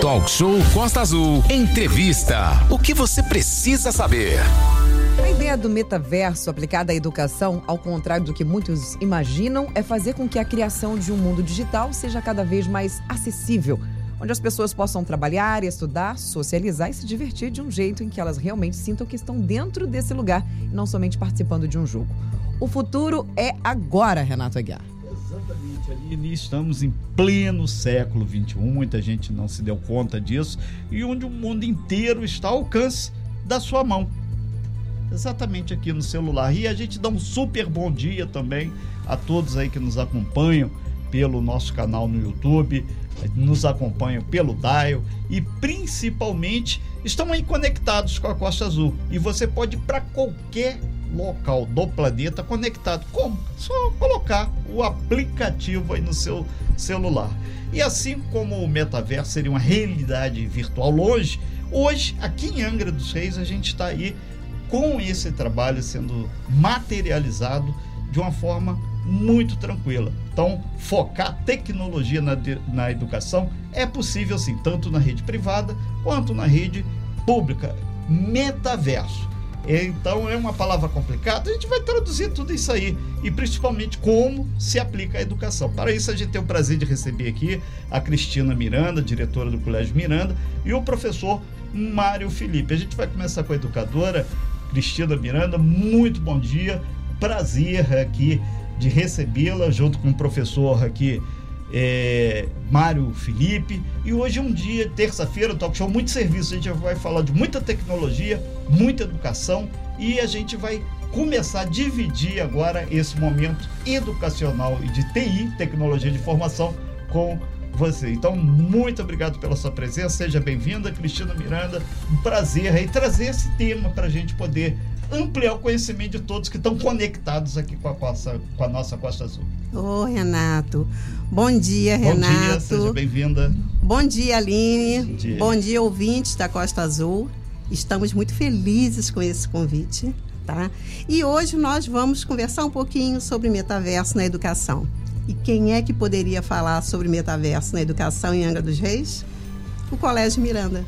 Talk Show Costa Azul. Entrevista. O que você precisa saber? A ideia do metaverso aplicada à educação, ao contrário do que muitos imaginam, é fazer com que a criação de um mundo digital seja cada vez mais acessível, onde as pessoas possam trabalhar, estudar, socializar e se divertir de um jeito em que elas realmente sintam que estão dentro desse lugar e não somente participando de um jogo. O futuro é agora, Renato Aguiar. Exatamente, Aline, estamos em pleno século XXI, muita gente não se deu conta disso, e onde o mundo inteiro está ao alcance da sua mão. Exatamente aqui no celular. E a gente dá um super bom dia também a todos aí que nos acompanham pelo nosso canal no YouTube, nos acompanham pelo Dial e principalmente estão aí conectados com a Costa Azul. E você pode ir para qualquer local do planeta conectado. Como? Só colocar o aplicativo aí no seu celular. E assim como o metaverso seria uma realidade virtual longe, hoje, aqui em Angra dos Reis, a gente está aí com esse trabalho sendo materializado de uma forma muito tranquila. Então, focar tecnologia na, na educação é possível sim, tanto na rede privada quanto na rede pública. Metaverso. Então é uma palavra complicada, a gente vai traduzir tudo isso aí e principalmente como se aplica a educação. Para isso a gente tem o prazer de receber aqui a Cristina Miranda, diretora do Colégio Miranda, e o professor Mário Felipe. A gente vai começar com a educadora Cristina Miranda. Muito bom dia, prazer aqui de recebê-la junto com o professor aqui é, Mário Felipe. E hoje é um dia, terça-feira, talk show, muito serviço. A gente vai falar de muita tecnologia, muita educação e a gente vai começar a dividir agora esse momento educacional e de TI, tecnologia de informação, com você. Então, muito obrigado pela sua presença. Seja bem-vinda, Cristina Miranda. Um prazer aí trazer esse tema para a gente poder ampliar o conhecimento de todos que estão conectados aqui com a, costa, com a nossa Costa Azul. Ô, Renato. Bom dia, Renato. Bom dia, seja bem-vinda. Bom dia, Aline. Bom dia. Bom dia, ouvintes da Costa Azul. Estamos muito felizes com esse convite, tá? E hoje nós vamos conversar um pouquinho sobre metaverso na educação. E quem é que poderia falar sobre metaverso na educação em Angra dos Reis? O Colégio Miranda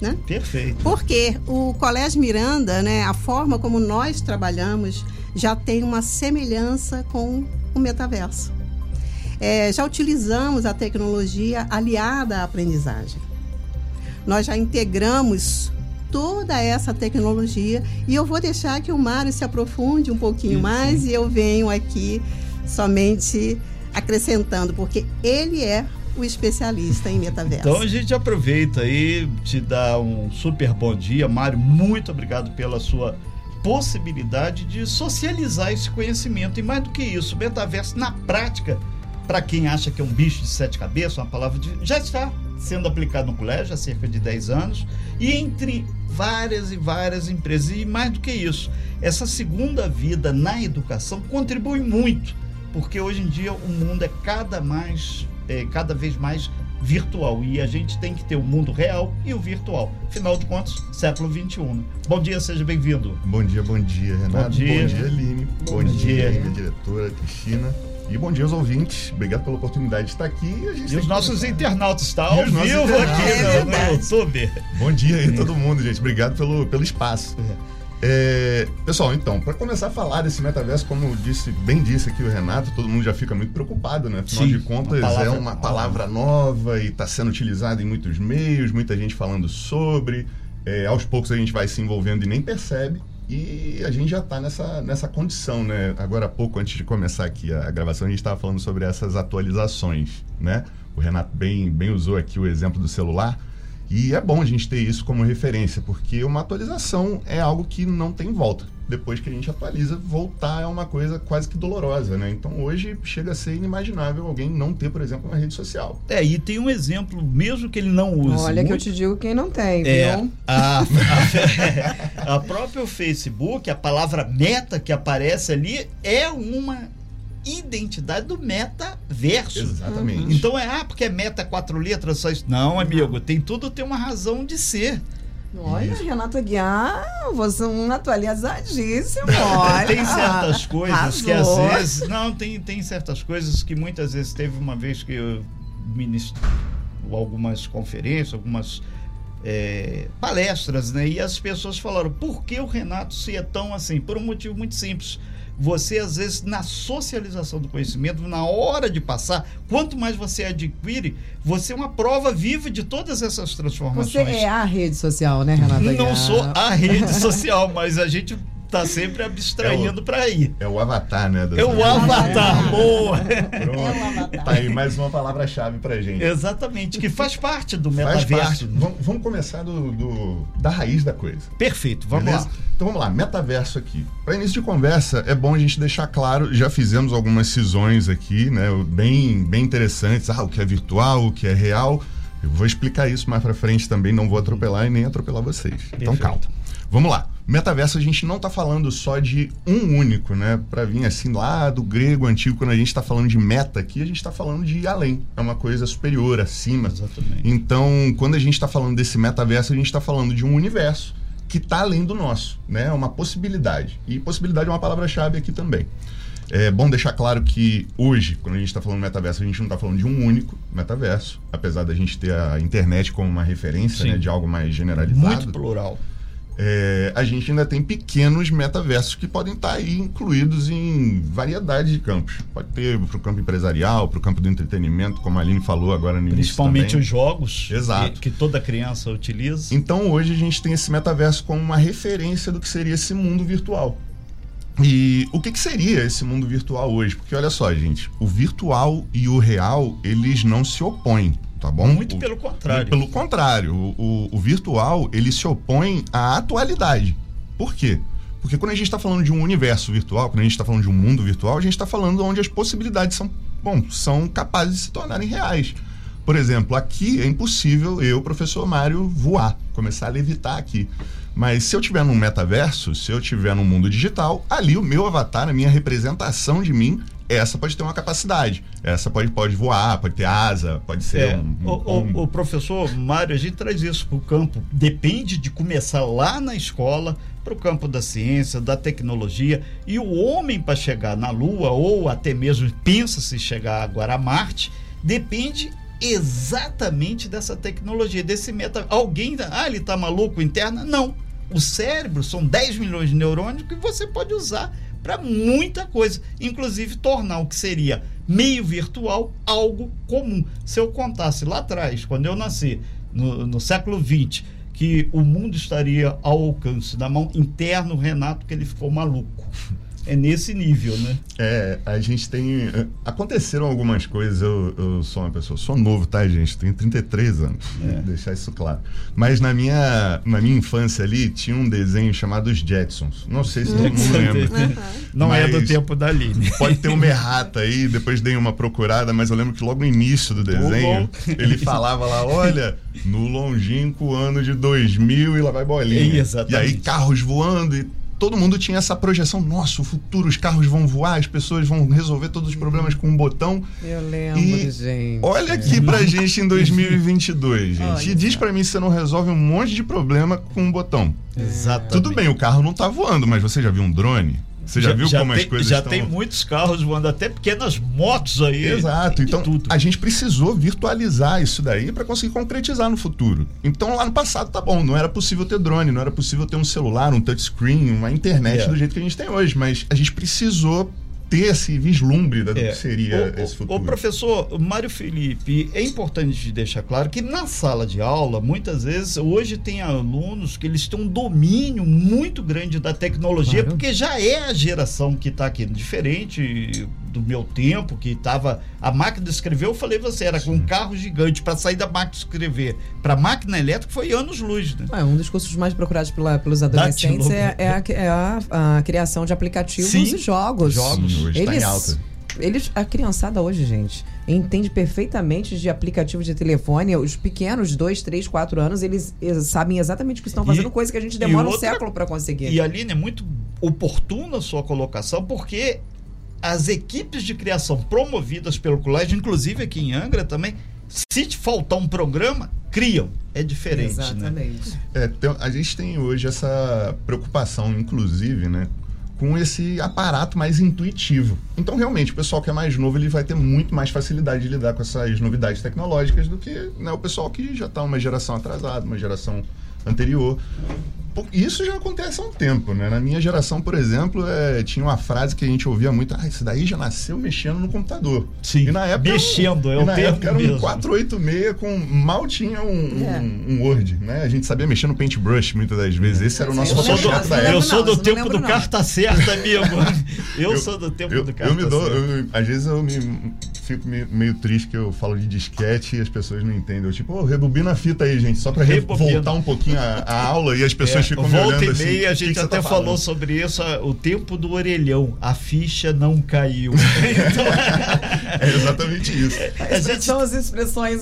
né? Perfeito. Porque o Colégio Miranda, né, a forma como nós trabalhamos já tem uma semelhança com o metaverso. É, já utilizamos a tecnologia aliada à aprendizagem. Nós já integramos toda essa tecnologia e eu vou deixar que o Mário se aprofunde um pouquinho mais e eu venho aqui somente acrescentando, porque ele é o especialista em metaverso. Então a gente aproveita e te dá um super bom dia, Mário. Muito obrigado pela sua possibilidade de socializar esse conhecimento. E mais do que isso, o metaverso na prática, para quem acha que é um bicho de sete cabeças, uma palavra de. já está sendo aplicado no colégio há cerca de 10 anos e entre várias e várias empresas. E mais do que isso, essa segunda vida na educação contribui muito, porque hoje em dia o mundo é cada mais é, cada vez mais virtual e a gente tem que ter o mundo real e o virtual. Afinal de contas, século 21. Né? Bom dia, seja bem-vindo. Bom dia, bom dia, Renato. Bom dia, bom dia Aline. Bom, bom dia, dia, minha diretora Cristina. E bom dia aos ouvintes. Obrigado pela oportunidade de estar aqui. e os nossos internautas estão ao vivo aqui é no, YouTube. Bom dia aí, todo mundo, gente. Obrigado pelo, pelo espaço. É. É, pessoal, então, para começar a falar desse metaverso, como disse, bem disse aqui o Renato, todo mundo já fica muito preocupado, né? Afinal Sim, de contas, uma é uma palavra nova e está sendo utilizada em muitos meios, muita gente falando sobre. É, aos poucos a gente vai se envolvendo e nem percebe. E a gente já está nessa, nessa condição, né? Agora há pouco, antes de começar aqui a gravação, a gente estava falando sobre essas atualizações, né? O Renato bem, bem usou aqui o exemplo do celular. E é bom a gente ter isso como referência, porque uma atualização é algo que não tem volta. Depois que a gente atualiza, voltar é uma coisa quase que dolorosa, né? Então hoje chega a ser inimaginável alguém não ter, por exemplo, uma rede social. É, e tem um exemplo, mesmo que ele não use. Olha muito, que eu te digo quem não tem, é, viu? A, a, a própria Facebook, a palavra meta que aparece ali é uma identidade do metaverso. Exatamente. Então é, ah, porque é meta quatro letras, só isso. Não, amigo, tem tudo tem uma razão de ser. Olha, Isso. Renato Guiar, você é um atualizadíssimo. Olha. Tem certas coisas Arrasou. que às vezes. Não, tem, tem certas coisas que muitas vezes teve uma vez que o ministro algumas conferências, algumas é, palestras, né? E as pessoas falaram, por que o Renato se é tão assim? Por um motivo muito simples. Você, às vezes, na socialização do conhecimento, na hora de passar, quanto mais você adquire, você é uma prova viva de todas essas transformações. Você é a rede social, né, Renato? Não sou a rede social, mas a gente tá sempre abstraindo é para ir. É o avatar, né? É o avatar, boa. Pronto. É o avatar. Tá aí mais uma palavra-chave pra gente. Exatamente, que faz parte do metaverso. Faz parte. Vamos, vamos começar do, do, da raiz da coisa. Perfeito, vamos Beleza? lá. Então vamos lá, metaverso aqui. Para início de conversa, é bom a gente deixar claro, já fizemos algumas cisões aqui, né, bem, bem interessantes, ah, o que é virtual, o que é real. Eu vou explicar isso mais para frente também, não vou atropelar e nem atropelar vocês. Então, Perfeito. Então calma. Vamos lá. Metaverso a gente não está falando só de um único, né? Para vir assim lá do grego antigo, quando a gente está falando de meta aqui, a gente está falando de além. É uma coisa superior, acima. Exatamente. Então, quando a gente está falando desse metaverso, a gente está falando de um universo que está além do nosso, né? É uma possibilidade. E possibilidade é uma palavra-chave aqui também. É bom deixar claro que hoje, quando a gente está falando metaverso, a gente não está falando de um único metaverso, apesar da gente ter a internet como uma referência né, de algo mais generalizado. Muito plural é, a gente ainda tem pequenos metaversos que podem estar aí incluídos em variedade de campos. Pode ter para o campo empresarial, para o campo do entretenimento, como a Aline falou agora no Principalmente os jogos Exato. Que, que, toda criança utiliza. Então hoje a gente tem esse metaverso como uma referência do que seria esse mundo virtual. E o que, que seria esse mundo virtual hoje? Porque olha só, gente, o virtual e o real, eles não se opõem tá bom? Muito o, pelo contrário. Pelo contrário, o, o, o, virtual ele se opõe à atualidade. Por quê? Porque quando a gente está falando de um universo virtual, quando a gente está falando de um mundo virtual, a gente está falando onde as possibilidades são, bom, são capazes de se tornarem reais. Por exemplo, aqui é impossível eu, professor Mário, voar, começar a levitar aqui. Mas se eu tiver num metaverso, se eu tiver num mundo digital, ali o meu avatar, a minha representação de mim, essa pode ter uma capacidade. Essa pode, pode voar, pode ter asa, pode ser é, um, um, o, o, professor Mário, a gente traz isso para o campo. Depende de começar lá na escola, para o campo da ciência, da tecnologia. E o homem, para chegar na Lua, ou até mesmo pensa-se chegar agora a Marte, depende exatamente dessa tecnologia, desse meta. Alguém, ah, ele está maluco interna? Não. O cérebro são 10 milhões de neurônios que você pode usar para muita coisa, inclusive tornar o que seria meio virtual algo comum. Se eu contasse lá atrás, quando eu nasci, no, no século XX, que o mundo estaria ao alcance da mão interno Renato, que ele ficou maluco é nesse nível, né? É, a gente tem. É, aconteceram algumas coisas. Eu, eu sou uma pessoa, sou novo, tá, gente? Tenho 33 anos. É. Deixar isso claro. Mas na minha, na minha infância ali, tinha um desenho chamado Os Jetsons. Não sei se todo mundo lembra. Uhum. Não é do tempo da Aline. Pode ter uma errata aí, depois dei uma procurada, mas eu lembro que logo no início do desenho, ele falava lá: olha, no longínquo ano de 2000 e lá vai bolinha. Exatamente. E aí carros voando e todo mundo tinha essa projeção, nossa, o futuro, os carros vão voar, as pessoas vão resolver todos os problemas com um botão. Eu lembro, e gente. Olha aqui pra gente em 2022, gente. Olha. E diz para mim se você não resolve um monte de problema com um botão. Exatamente. Tudo bem, o carro não tá voando, mas você já viu um drone? Você já, já viu já como tem, as coisas já estão... Já tem muitos carros voando, até pequenas motos aí. Exato. Então, tudo. a gente precisou virtualizar isso daí para conseguir concretizar no futuro. Então, lá no passado, tá bom, não era possível ter drone, não era possível ter um celular, um touchscreen, uma internet é. do jeito que a gente tem hoje, mas a gente precisou ter esse vislumbre do é. que seria o, esse futuro. O professor Mário Felipe, é importante deixar claro que na sala de aula, muitas vezes, hoje tem alunos que eles têm um domínio muito grande da tecnologia, claro. porque já é a geração que está aqui. Diferente do meu tempo, que estava. A máquina de escrever, eu falei você, era com um carro gigante para sair da máquina de escrever. Para máquina elétrica foi anos-luz. Né? É, um dos cursos mais procurados pela, pelos adolescentes é, é, a, é a, a, criação de aplicativos Sim, e jogos. Jogos, Sim, hoje eles, tá em alta. Eles, a criançada hoje, gente, entende perfeitamente de aplicativos de telefone. Os pequenos, dois, três, quatro anos, eles, eles sabem exatamente o que estão fazendo, e, coisa que a gente demora outra, um século para conseguir. E Aline, é muito oportuna a sua colocação, porque as equipes de criação promovidas pelo colégio, inclusive aqui em Angra também, se faltar um programa, criam. É diferente, Exatamente. né? É, tem, a gente tem hoje essa preocupação, inclusive, né? com esse aparato mais intuitivo. Então, realmente, o pessoal que é mais novo ele vai ter muito mais facilidade de lidar com essas novidades tecnológicas do que né, o pessoal que já está uma geração atrasada, uma geração anterior. Isso já acontece há um tempo, né? Na minha geração, por exemplo, é, tinha uma frase que a gente ouvia muito: ah, esse daí já nasceu mexendo no computador. Sim. E na época. Mexendo, é o na época era um mesmo. 486 com. Mal tinha um, É. um, um Word, né? A gente sabia mexer no Paintbrush muitas das vezes. Esse era o nosso Eu do, da época. eu sou do isso não tempo do não. carta certa, amigo. Eu, sou do tempo eu, do carta eu me dou, certa. às vezes eu me fico me- meio triste que eu falo de disquete e as pessoas não entendem. Eu tipo, ô, rebobina a fita aí, gente, só pra re- Rebobina. voltar um pouquinho a, a aula e as pessoas É, me volta e assim. meia, a "O que gente até tá falou falando?" sobre isso, a- o tempo do orelhão. A ficha não caiu. Então, É exatamente isso. a gente São as expressões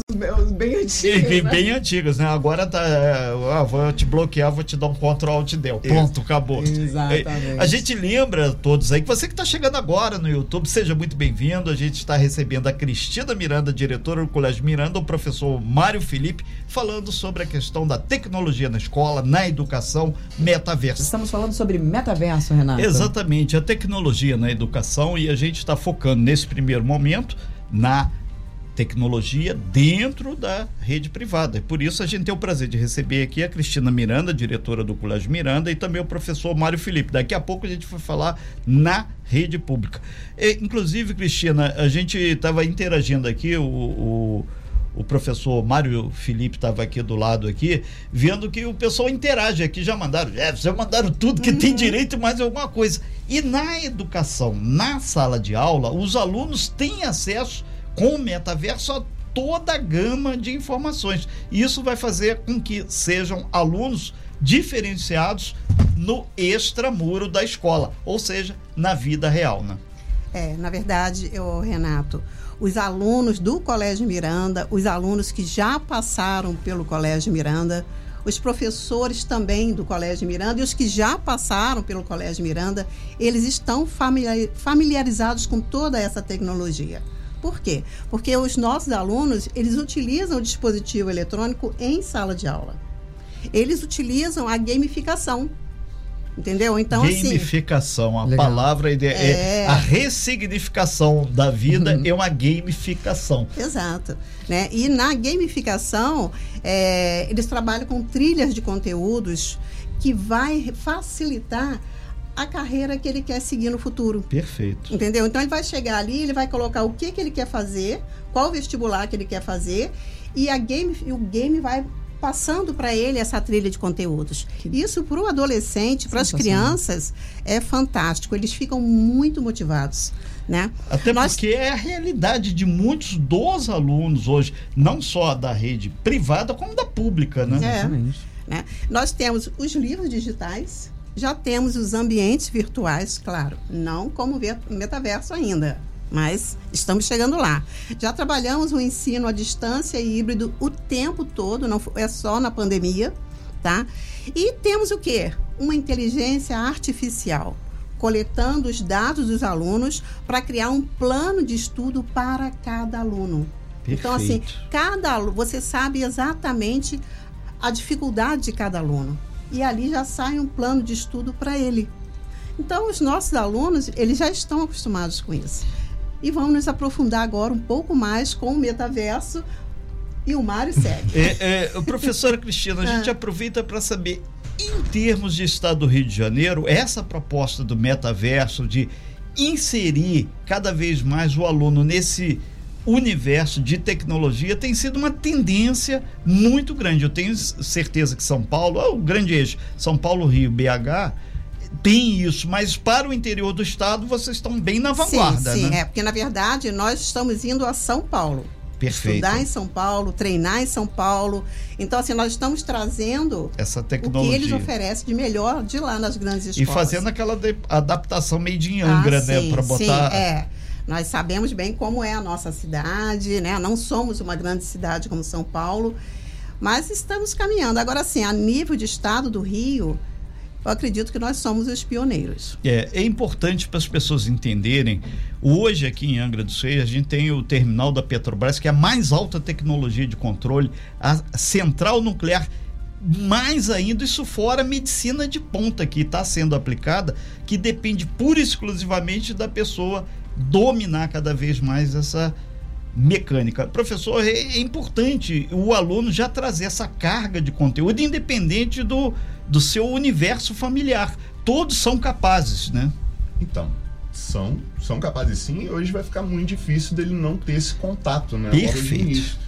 bem antigas. Bem, né? bem antigas, né? Agora tá. é, Ah, vou te bloquear, vou te dar um Ctrl Alt Del. Pronto, acabou. Exatamente. É, A gente lembra todos aí que você que está chegando agora no YouTube, seja muito bem-vindo. A gente está recebendo a Cristina Miranda, diretora do Colégio Miranda, o professor Mário Felipe, falando sobre a questão da tecnologia na escola, na educação, metaverso. Estamos falando sobre metaverso, Renato. Exatamente, a tecnologia na educação e a gente está focando nesse primeiro momento na tecnologia dentro da rede privada. E por isso a gente tem o prazer de receber aqui a Cristina Miranda, diretora do Colégio Miranda, e também o professor Mário Felipe. Daqui a pouco a gente vai falar na rede pública. E, inclusive, Cristina, a gente estava interagindo aqui, o, o o professor Mário Felipe estava aqui do lado aqui, vendo que o pessoal interage aqui, já mandaram, é, já mandaram tudo que tem direito mais alguma coisa. E na educação, na sala de aula, os alunos têm acesso com o metaverso a toda a gama de informações. E isso vai fazer com que sejam alunos diferenciados no extramuro da escola, ou seja, na vida real, né? É, na verdade, eu, Renato, os alunos do Colégio Miranda, os alunos que já passaram pelo Colégio Miranda, os professores também do Colégio Miranda e os que já passaram pelo Colégio Miranda, eles estão familiar- familiarizados com toda essa tecnologia. Por quê? Porque os nossos alunos, eles utilizam o dispositivo eletrônico em sala de aula. Eles utilizam a gamificação. Entendeu? Então, assim, gamificação, a Legal. palavra é, é a ressignificação da vida Uhum. é uma gamificação. Exato. Né? E na gamificação, é, eles trabalham com trilhas de conteúdos que vai facilitar a carreira que ele quer seguir no futuro. Perfeito. Entendeu? Então ele vai chegar ali, ele vai colocar o que, que ele quer fazer, qual vestibular que ele quer fazer, e a game, e o game vai passando para ele essa trilha de conteúdos. Isso para o adolescente, para as crianças, é fantástico. Eles ficam muito motivados. Né? Até Nós- porque é a realidade de muitos dos alunos hoje, não só da rede privada, como da pública, né? É. Exatamente. né? Nós temos os livros digitais, já temos os ambientes virtuais, claro, não como ver- metaverso ainda, mas estamos chegando lá. Já trabalhamos o ensino à distância e híbrido o tempo todo, não é só na pandemia, tá? E temos o quê? Uma inteligência artificial, coletando os dados dos alunos para criar um plano de estudo para cada aluno. Então, assim, Perfeito. cada aluno, você sabe exatamente a dificuldade de cada aluno. E ali já sai um plano de estudo para ele. Então, os nossos alunos, eles já estão acostumados com isso. E vamos nos aprofundar agora um pouco mais com o metaverso. E o Mário segue. É, é, professora Cristina, a gente Ah. aproveita para saber, em termos de Estado do Rio de Janeiro, essa proposta do metaverso de inserir cada vez mais o aluno nesse universo de tecnologia tem sido uma tendência muito grande. Eu tenho certeza que São Paulo, é o grande eixo, São Paulo, Rio, BH, tem isso, mas para o interior do estado vocês estão bem na vanguarda, sim, sim, né? é, porque na verdade nós estamos indo a São Paulo. Perfeito. Estudar em São Paulo, treinar em São Paulo. Então, assim, nós estamos trazendo Essa o que tecnologia. eles oferecem de melhor de lá nas grandes E escolas. fazendo aquela de- adaptação made in Angra, Ah, né? sim, Para Sim, botar. é. Nós sabemos bem como é a nossa cidade, né? Não somos uma grande cidade como São Paulo, mas estamos caminhando. Agora, sim, a nível de estado do Rio, eu acredito que nós somos os pioneiros. É, é importante para as pessoas entenderem. Hoje, aqui em Angra dos Reis, a gente tem o terminal da Petrobras, que é a mais alta tecnologia de controle, a central nuclear mais ainda, isso fora a medicina de ponta que está sendo aplicada, que depende pura e exclusivamente da pessoa dominar cada vez mais essa mecânica. Professor, é, é importante o aluno já trazer essa carga de conteúdo, independente do, do seu universo familiar. Todos são capazes, né? Então, são, são capazes sim, e hoje vai ficar muito difícil dele não ter esse contato, né? Perfeito.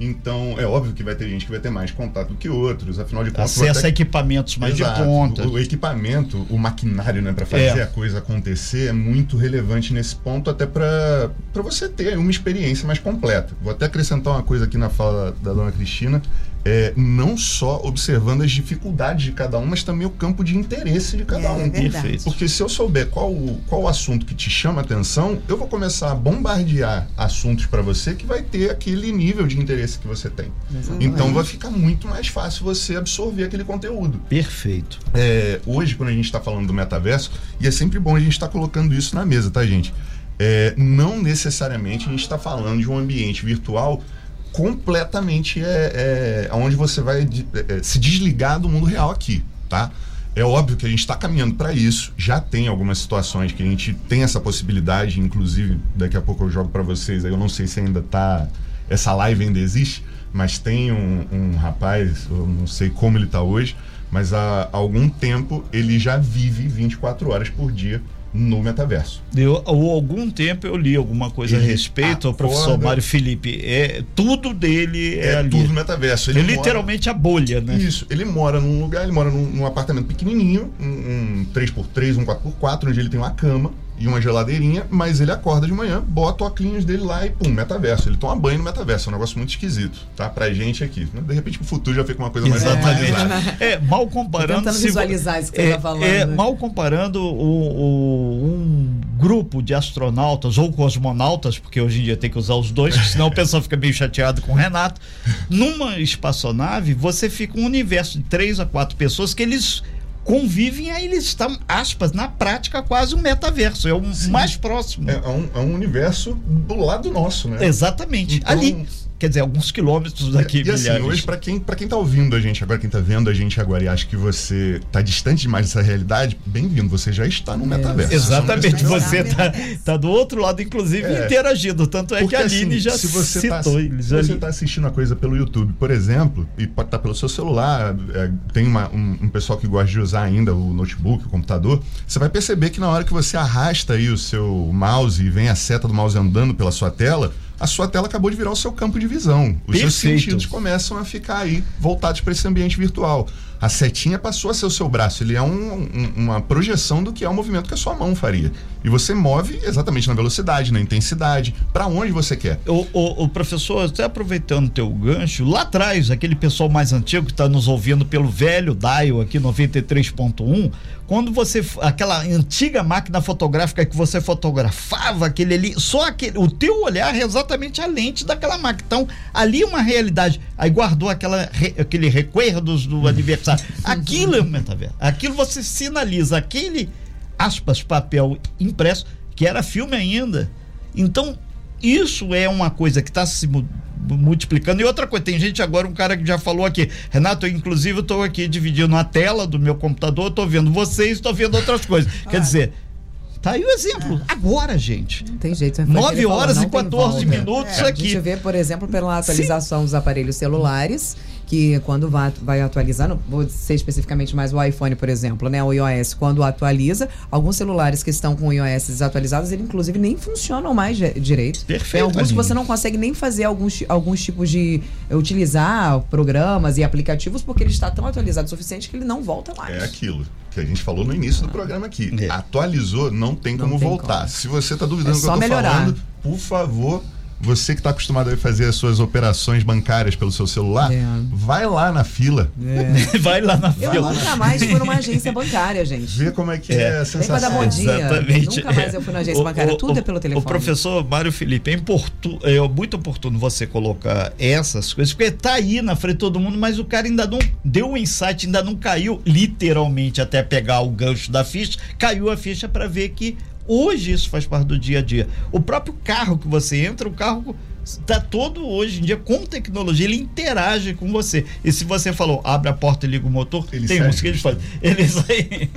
Então, é óbvio que vai ter gente que vai ter mais contato que outros, afinal de contas. Acesso até... a equipamentos mais Exato. de ponta. O, o, equipamento, o maquinário, né, para fazer é. a coisa acontecer é muito relevante nesse ponto, até para você ter uma experiência mais completa. Vou até acrescentar uma coisa aqui na fala da dona Cristina é, não só observando as dificuldades de cada um, mas também o campo de interesse de cada é, um. Perfeito. Porque se eu souber qual, qual o assunto que te chama atenção, eu vou começar a bombardear assuntos para você que vai ter aquele nível de interesse que você tem. Exatamente. Então vai ficar muito mais fácil você absorver aquele conteúdo. Perfeito. É, hoje, quando a gente está falando do metaverso, e é sempre bom a gente estar tá colocando isso na mesa, tá, gente? É, não necessariamente a gente está falando de um ambiente virtual completamente é, é onde você vai é, é, se desligar do mundo real aqui, tá? É óbvio que a gente está caminhando para isso. Já tem algumas situações que a gente tem essa possibilidade, inclusive daqui a pouco eu jogo para vocês. Eu não sei se ainda tá essa live ainda existe, mas tem um, um rapaz, eu não sei como ele está hoje, mas há algum tempo ele já vive 24 horas por dia no metaverso. Eu, há algum tempo eu li alguma coisa ele a respeito, o professor Mário Felipe. É, tudo dele é, é ali. tudo metaverso. Ele é literalmente a bolha, né? Isso. Ele mora num lugar, ele mora num, num apartamento pequenininho, um, um 3x3, um 4x4, onde ele tem uma cama e uma geladeirinha, mas ele acorda de manhã, bota o óculos dele lá e pum, metaverso. Ele toma banho no metaverso. É um negócio muito esquisito, tá? Pra gente aqui. De repente, o futuro já fica uma coisa mais atualizada. É, mal comparando. Tentando visualizar isso que é, você tá falando. É, mal comparando o, o, um grupo de astronautas ou cosmonautas, porque hoje em dia tem que usar os dois, senão o pessoal fica meio chateado com o Renato. Numa espaçonave, você fica um universo de três a quatro pessoas que eles convivem, aí eles estão, aspas, na prática quase um metaverso, é o Sim. mais próximo. É, é, um, é um universo do lado nosso, né? Exatamente. Então, Ali quer dizer, alguns quilômetros daqui. E, e assim, hoje, para quem, pra quem tá ouvindo a gente agora, quem tá vendo a gente agora e acha que você tá distante demais dessa realidade, bem-vindo, você já está no é, metaverso. Exatamente, você tá, tá do outro lado, inclusive, é, interagindo. Tanto é Porque, que a Aline assim, já se você tá citou. Tá, se você tá assistindo a coisa pelo YouTube, por exemplo, e pode estar tá pelo seu celular, é, tem uma, um, um, pessoal que gosta de usar ainda o notebook, o computador, você vai perceber que na hora que você arrasta aí o seu mouse e vem a seta do mouse andando pela sua tela, a sua tela acabou de virar o seu campo de visão. Os Perfeito. seus sentidos começam a ficar aí voltados para esse ambiente virtual. A setinha passou a ser o seu braço. Ele é um, um, uma projeção do que é o movimento que a sua mão faria. E você move exatamente na velocidade, na intensidade, para onde você quer. O, o, o, professor, até aproveitando o teu gancho, lá atrás, aquele pessoal mais antigo que está nos ouvindo pelo velho dial aqui 93.1, quando você aquela antiga máquina fotográfica que você fotografava aquele ali, só aquele, o teu olhar é exatamente a lente daquela máquina. Então, ali uma realidade. Aí guardou aquela aquele recuerdos do aniversário sabe? Aquilo é o metaverso. Aquilo você sinaliza aquele, aspas, papel impresso, que era filme ainda. Então, isso é uma coisa que está se multiplicando. E outra coisa, tem gente agora, um cara que já falou aqui, Renato, eu, inclusive, estou aqui dividindo a tela do meu computador, estou vendo vocês, estou vendo outras coisas. Quer dizer, Tá aí o exemplo. É. Agora, gente. Não tem jeito. 9 horas falou, e 14 minutos é. aqui. A gente vê, por exemplo, pela atualização Sim. dos aparelhos celulares que quando vai, vai atualizando, vou ser especificamente mais o iPhone, por exemplo, né? O iOS, quando atualiza, alguns celulares que estão com o iOS desatualizados, ele inclusive nem funcionam mais direito. Perfeito. Tem alguns que você não consegue nem fazer alguns, alguns tipos de utilizar programas e aplicativos porque ele está tão atualizado o suficiente que ele não volta mais. É aquilo que a gente falou no início do programa aqui. É. Atualizou, não tem não como tem voltar. Como. Se você está duvidando é do que eu estou falando, por favor, você que está acostumado a fazer as suas operações bancárias pelo seu celular, é. vai lá na fila. É. vai lá na fila. Eu nunca mais fui numa agência bancária, gente. Vê como é que é, é a sensação. Bom dia. Exatamente. Nunca mais eu fui na agência o, bancária, o, tudo o, é pelo telefone. O professor Mário Felipe, é, importu, é muito oportuno você colocar essas coisas, porque tá aí na frente de todo mundo, mas o cara ainda não deu um insight, ainda não caiu literalmente até pegar o gancho da ficha, caiu a ficha para ver que Hoje isso faz parte do dia a dia. O próprio carro que você entra, o carro está todo hoje em dia com tecnologia, ele interage com você. E se você falou, abre a porta e liga o motor, ele tem uns que eles fazem. Eles aí.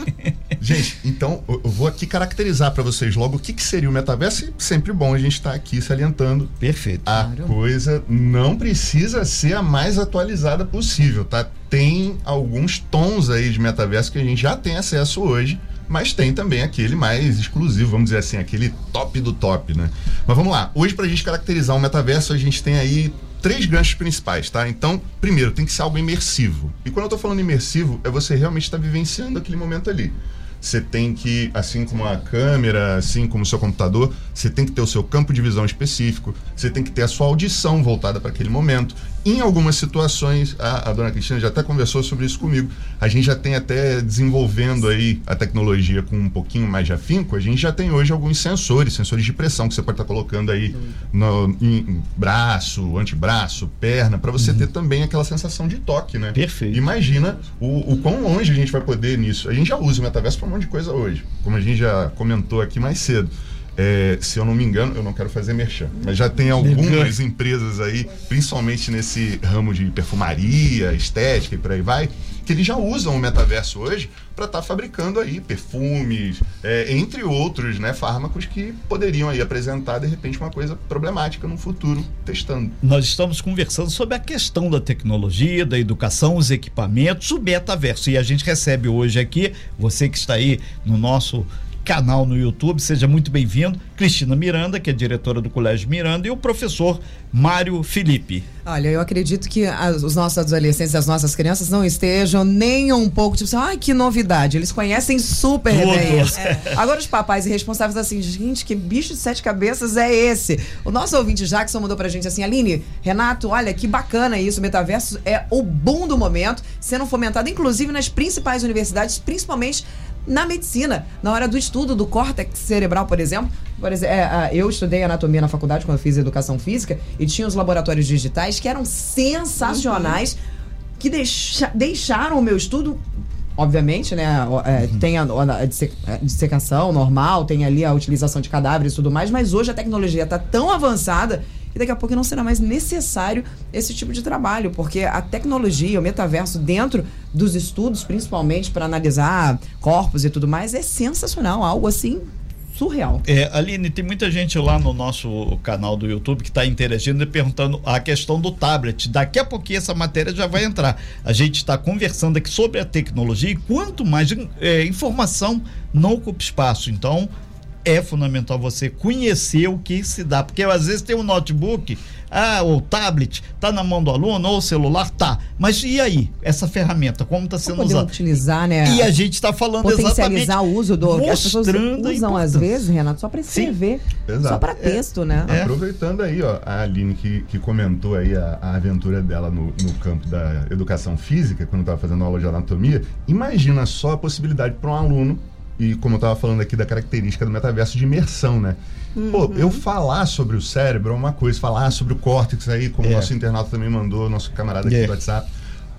Gente, então eu vou aqui caracterizar para vocês logo o que, que seria o metaverso. E sempre bom a gente estar tá aqui salientando. Perfeito. A claro. coisa não precisa ser a mais atualizada possível, tá? Tem alguns tons aí de metaverso que a gente já tem acesso hoje mas tem também aquele mais exclusivo, vamos dizer assim, aquele top do top, né? Mas vamos lá. Hoje, para a gente caracterizar um metaverso, a gente tem aí três ganchos principais, tá? Então, primeiro, tem que ser algo imersivo. E quando eu estou falando imersivo, é você realmente estar tá vivenciando aquele momento ali. Você tem que, assim como a câmera, assim como o seu computador, você tem que ter o seu campo de visão específico, você tem que ter a sua audição voltada para aquele momento. Em algumas situações, a, a, dona Cristina já até conversou sobre isso comigo. A gente já tem até desenvolvendo aí a tecnologia com um pouquinho mais de afinco, a gente já tem hoje alguns sensores, sensores de pressão que você pode estar colocando aí no em, braço, antebraço, perna, para você uhum. ter também aquela sensação de toque, né? Perfeito. Imagina o, o quão longe a gente vai poder nisso. A gente já usa o metaverso para um monte de coisa hoje, como a gente já comentou aqui mais cedo. É, se eu não me engano, eu não quero fazer merchan, mas já tem algumas empresas aí, principalmente nesse ramo de perfumaria, estética e por aí vai, que eles já usam o metaverso hoje para estar tá fabricando aí perfumes, é, entre outros, né, fármacos que poderiam aí apresentar de repente uma coisa problemática no futuro testando. Nós estamos conversando sobre a questão da tecnologia, da educação, os equipamentos, o metaverso e a gente recebe hoje aqui você que está aí no nosso canal no YouTube. Seja muito bem-vindo. Cristina Miranda, que é diretora do Colégio Miranda, e o professor Mário Felipe. Olha, eu acredito que as, os nossos adolescentes, as nossas crianças não estejam nem um pouco tipo assim, ai, que novidade. Eles conhecem super Tudo. bem isso. É. Agora, os papais e responsáveis assim, gente, que bicho de sete cabeças é esse? O nosso ouvinte Jackson mandou pra gente assim, Aline, Renato, olha que bacana isso. O metaverso é o boom do momento, sendo fomentado, inclusive, nas principais universidades, principalmente na medicina, na hora do estudo do córtex cerebral, por exemplo. Por exemplo é, eu estudei anatomia na faculdade quando eu fiz educação física e tinha os laboratórios digitais que eram sensacionais, que deixa, deixaram o meu estudo obviamente, né? É, uhum. Tem a, a, dissecação normal, tem ali a utilização de cadáveres e tudo mais, mas hoje a tecnologia está tão avançada e daqui a pouco não será mais necessário esse tipo de trabalho, porque a tecnologia, o metaverso dentro dos estudos, principalmente para analisar corpos e tudo mais, é sensacional, algo assim surreal. É, Aline, tem muita gente lá no nosso canal do YouTube que está interagindo e perguntando a questão do tablet. Daqui a pouquinho essa matéria já vai entrar. A gente está conversando aqui sobre a tecnologia e quanto mais é, informação não ocupa espaço. Então, é fundamental você conhecer o que se dá, porque às vezes tem um notebook, ah, ou tablet, tá na mão do aluno, ou o celular, tá. Mas e aí, essa ferramenta, como está sendo usada? utilizar, né? E a gente está falando potencializar exatamente. o uso do que as pessoas usam às vezes, Renato, só para escrever, Sim, só para texto, é, né? É. Aproveitando aí, ó, a Aline que, que comentou aí a, a aventura dela no, no campo da educação física, quando estava fazendo aula de anatomia, imagina só a possibilidade para um aluno e como eu estava falando aqui da característica do metaverso de imersão, né? Uhum. Pô, eu falar sobre o cérebro é uma coisa, falar sobre o córtex aí, como o é. nosso internauta também mandou, nosso camarada aqui é. do WhatsApp.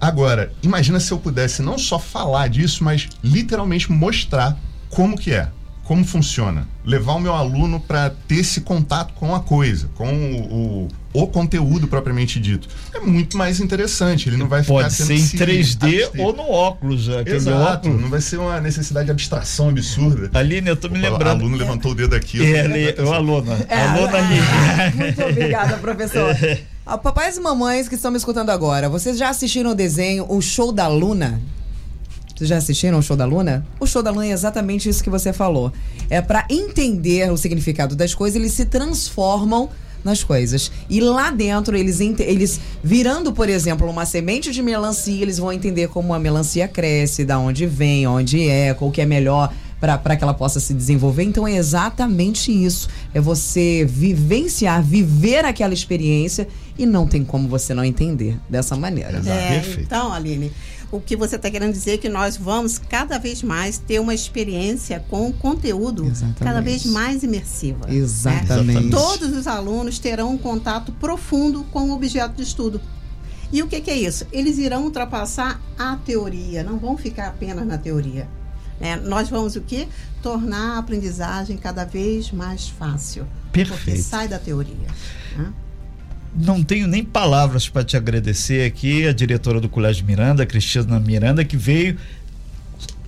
Agora, imagina se eu pudesse não só falar disso, mas literalmente mostrar como que é como funciona? Levar o meu aluno para ter esse contato com a coisa, com o, o, o, conteúdo propriamente dito. É muito mais interessante. Ele não vai ficar Pode ser em 3D ou no óculos. Exato. Óculos. Não vai ser uma necessidade de abstração absurda. Aline, eu tô me lembrando. O aluno levantou o dedo aqui. É, ali, o aluno. É, aluno ali. Muito obrigada, professor. Ah, papais e mamães que estão me escutando agora, vocês já assistiram o desenho O Show da Luna? Vocês já assistiram o show da Luna? O show da Luna é exatamente isso que você falou. É para entender o significado das coisas, eles se transformam nas coisas. E lá dentro, eles, eles virando, por exemplo, uma semente de melancia, eles vão entender como a melancia cresce, da onde vem, onde é, qual que é melhor para que ela possa se desenvolver. Então é exatamente isso. É você vivenciar, viver aquela experiência e não tem como você não entender dessa maneira. É, então, Aline, o que você está querendo dizer é que nós vamos cada vez mais ter uma experiência com conteúdo Exatamente. cada vez mais imersiva. Né? Exatamente. Né? Todos os alunos terão um contato profundo com o objeto de estudo. E o que, que é isso? Eles irão ultrapassar a teoria, não vão ficar apenas na teoria. É, nós vamos o quê? Tornar a aprendizagem cada vez mais fácil. Perfeito. Porque sai da teoria. Né? Não tenho nem palavras para te agradecer aqui, a diretora do Colégio Miranda, Cristina Miranda, que veio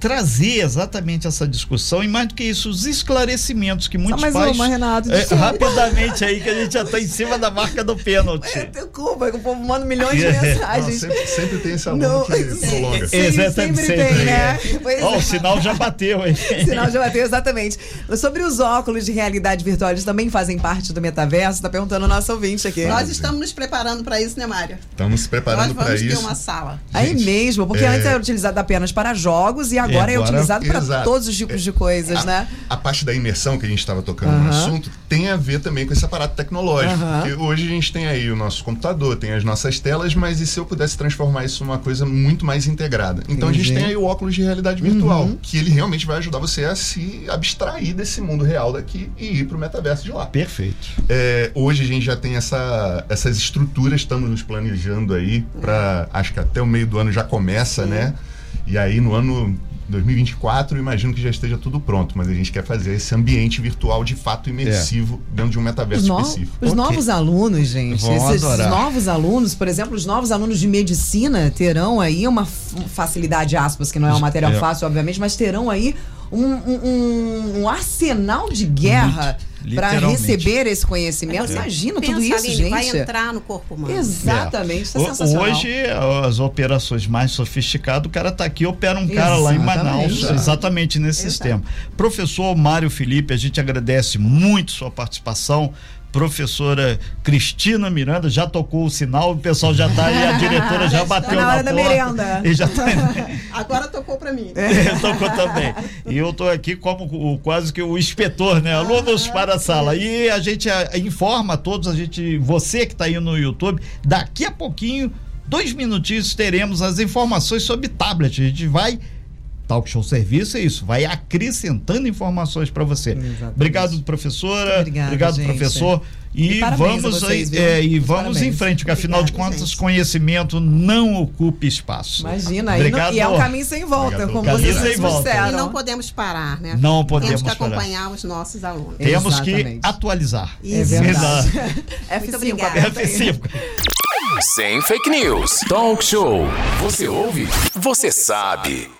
trazer exatamente essa discussão e mais do que isso, os esclarecimentos que muitos Só mais pais. uma, Renato, é, desculpa. rapidamente aí, que a gente já está em cima da marca do pênalti. É, tem culpa, que o povo manda milhões de É. Não, mensagens. sempre, sempre tem esse aluno Não, que sim, prolonga. sim, Exatamente, sempre sempre. tem, né? É. o sinal já bateu, hein? Sinal de bateu, exatamente. Sobre os óculos de realidade virtual, eles também fazem parte do metaverso? Tá perguntando o nosso ouvinte aqui. Nós estamos nos preparando para isso, né, Mário? Estamos Nós preparando para vamos ter isso. uma sala. Aí Gente, mesmo, porque é- antes era utilizado apenas para jogos e agora, E é agora- utilizado para todos os tipos de coisas, a, né? a parte da imersão que a gente estava tocando no Aham. assunto tem a ver também com esse aparato tecnológico. Aham. Porque hoje a gente tem aí o nosso computador, tem as nossas telas, mas e se eu pudesse transformar isso numa coisa muito mais integrada? Então a gente Entendi. tem aí o óculos de realidade virtual, que ele realmente vai ajudar você a se abstrair desse mundo real daqui e ir para o metaverso de lá. Perfeito. É, hoje a gente já tem essa, essas estruturas, estamos nos planejando aí para acho que até o meio do ano já começa, né? E aí no ano 2024 eu imagino que já esteja tudo pronto, mas a gente quer fazer esse ambiente virtual de fato imersivo dentro de um metaverso no- específico. os Ok. novos alunos, gente, Vão esses adorar. novos alunos, por exemplo, os novos alunos de medicina terão aí uma facilidade, aspas, que não é um material É. fácil, obviamente, mas terão aí um, um- um- um arsenal de guerra Muito, para receber esse conhecimento. Você Imagina pensa, tudo isso, Aline, gente. Vai entrar no corpo humano. Exatamente, isso é Ho- sensacional. Hoje, as operações mais sofisticadas, o cara tá aqui, opera um cara lá em Manaus, Exatamente. exatamente nesse Exato. sistema. Professor Mário Felipe, a gente agradece muito sua participação. Professora Cristina Miranda já tocou o sinal, o pessoal já tá aí, a diretora já bateu na na, hora da porta. merenda. E já tá Agora tocou para mim. eu tocou também. E eu tô aqui como o, quase que o inspetor, né? Alunos para a sala. E a gente a, informa a todos, a gente, você que está aí no YouTube, daqui a pouquinho, dois minutinhos, teremos as informações sobre tablet. A gente vai. Talk Show Serviço é isso, vai acrescentando informações para você. Exatamente. Obrigado, professora. Obrigada, Obrigado, gente. professor. E, E vamos vocês, é, e vamos Parabéns. em frente, porque afinal de Obrigada, contas, gente. conhecimento não ocupa espaço. Imagina, não- Obrigado. e é um caminho sem volta, Obrigado. como Caminho vocês sem mesmos volta. disseram. E não podemos parar, né? Não podemos Temos que parar. acompanhar os nossos alunos. Temos que Exatamente. atualizar. É verdade. Muito F5, obrigada. aperta aí. F5. Sem fake news. Talk show. Você ouve? Você sabe.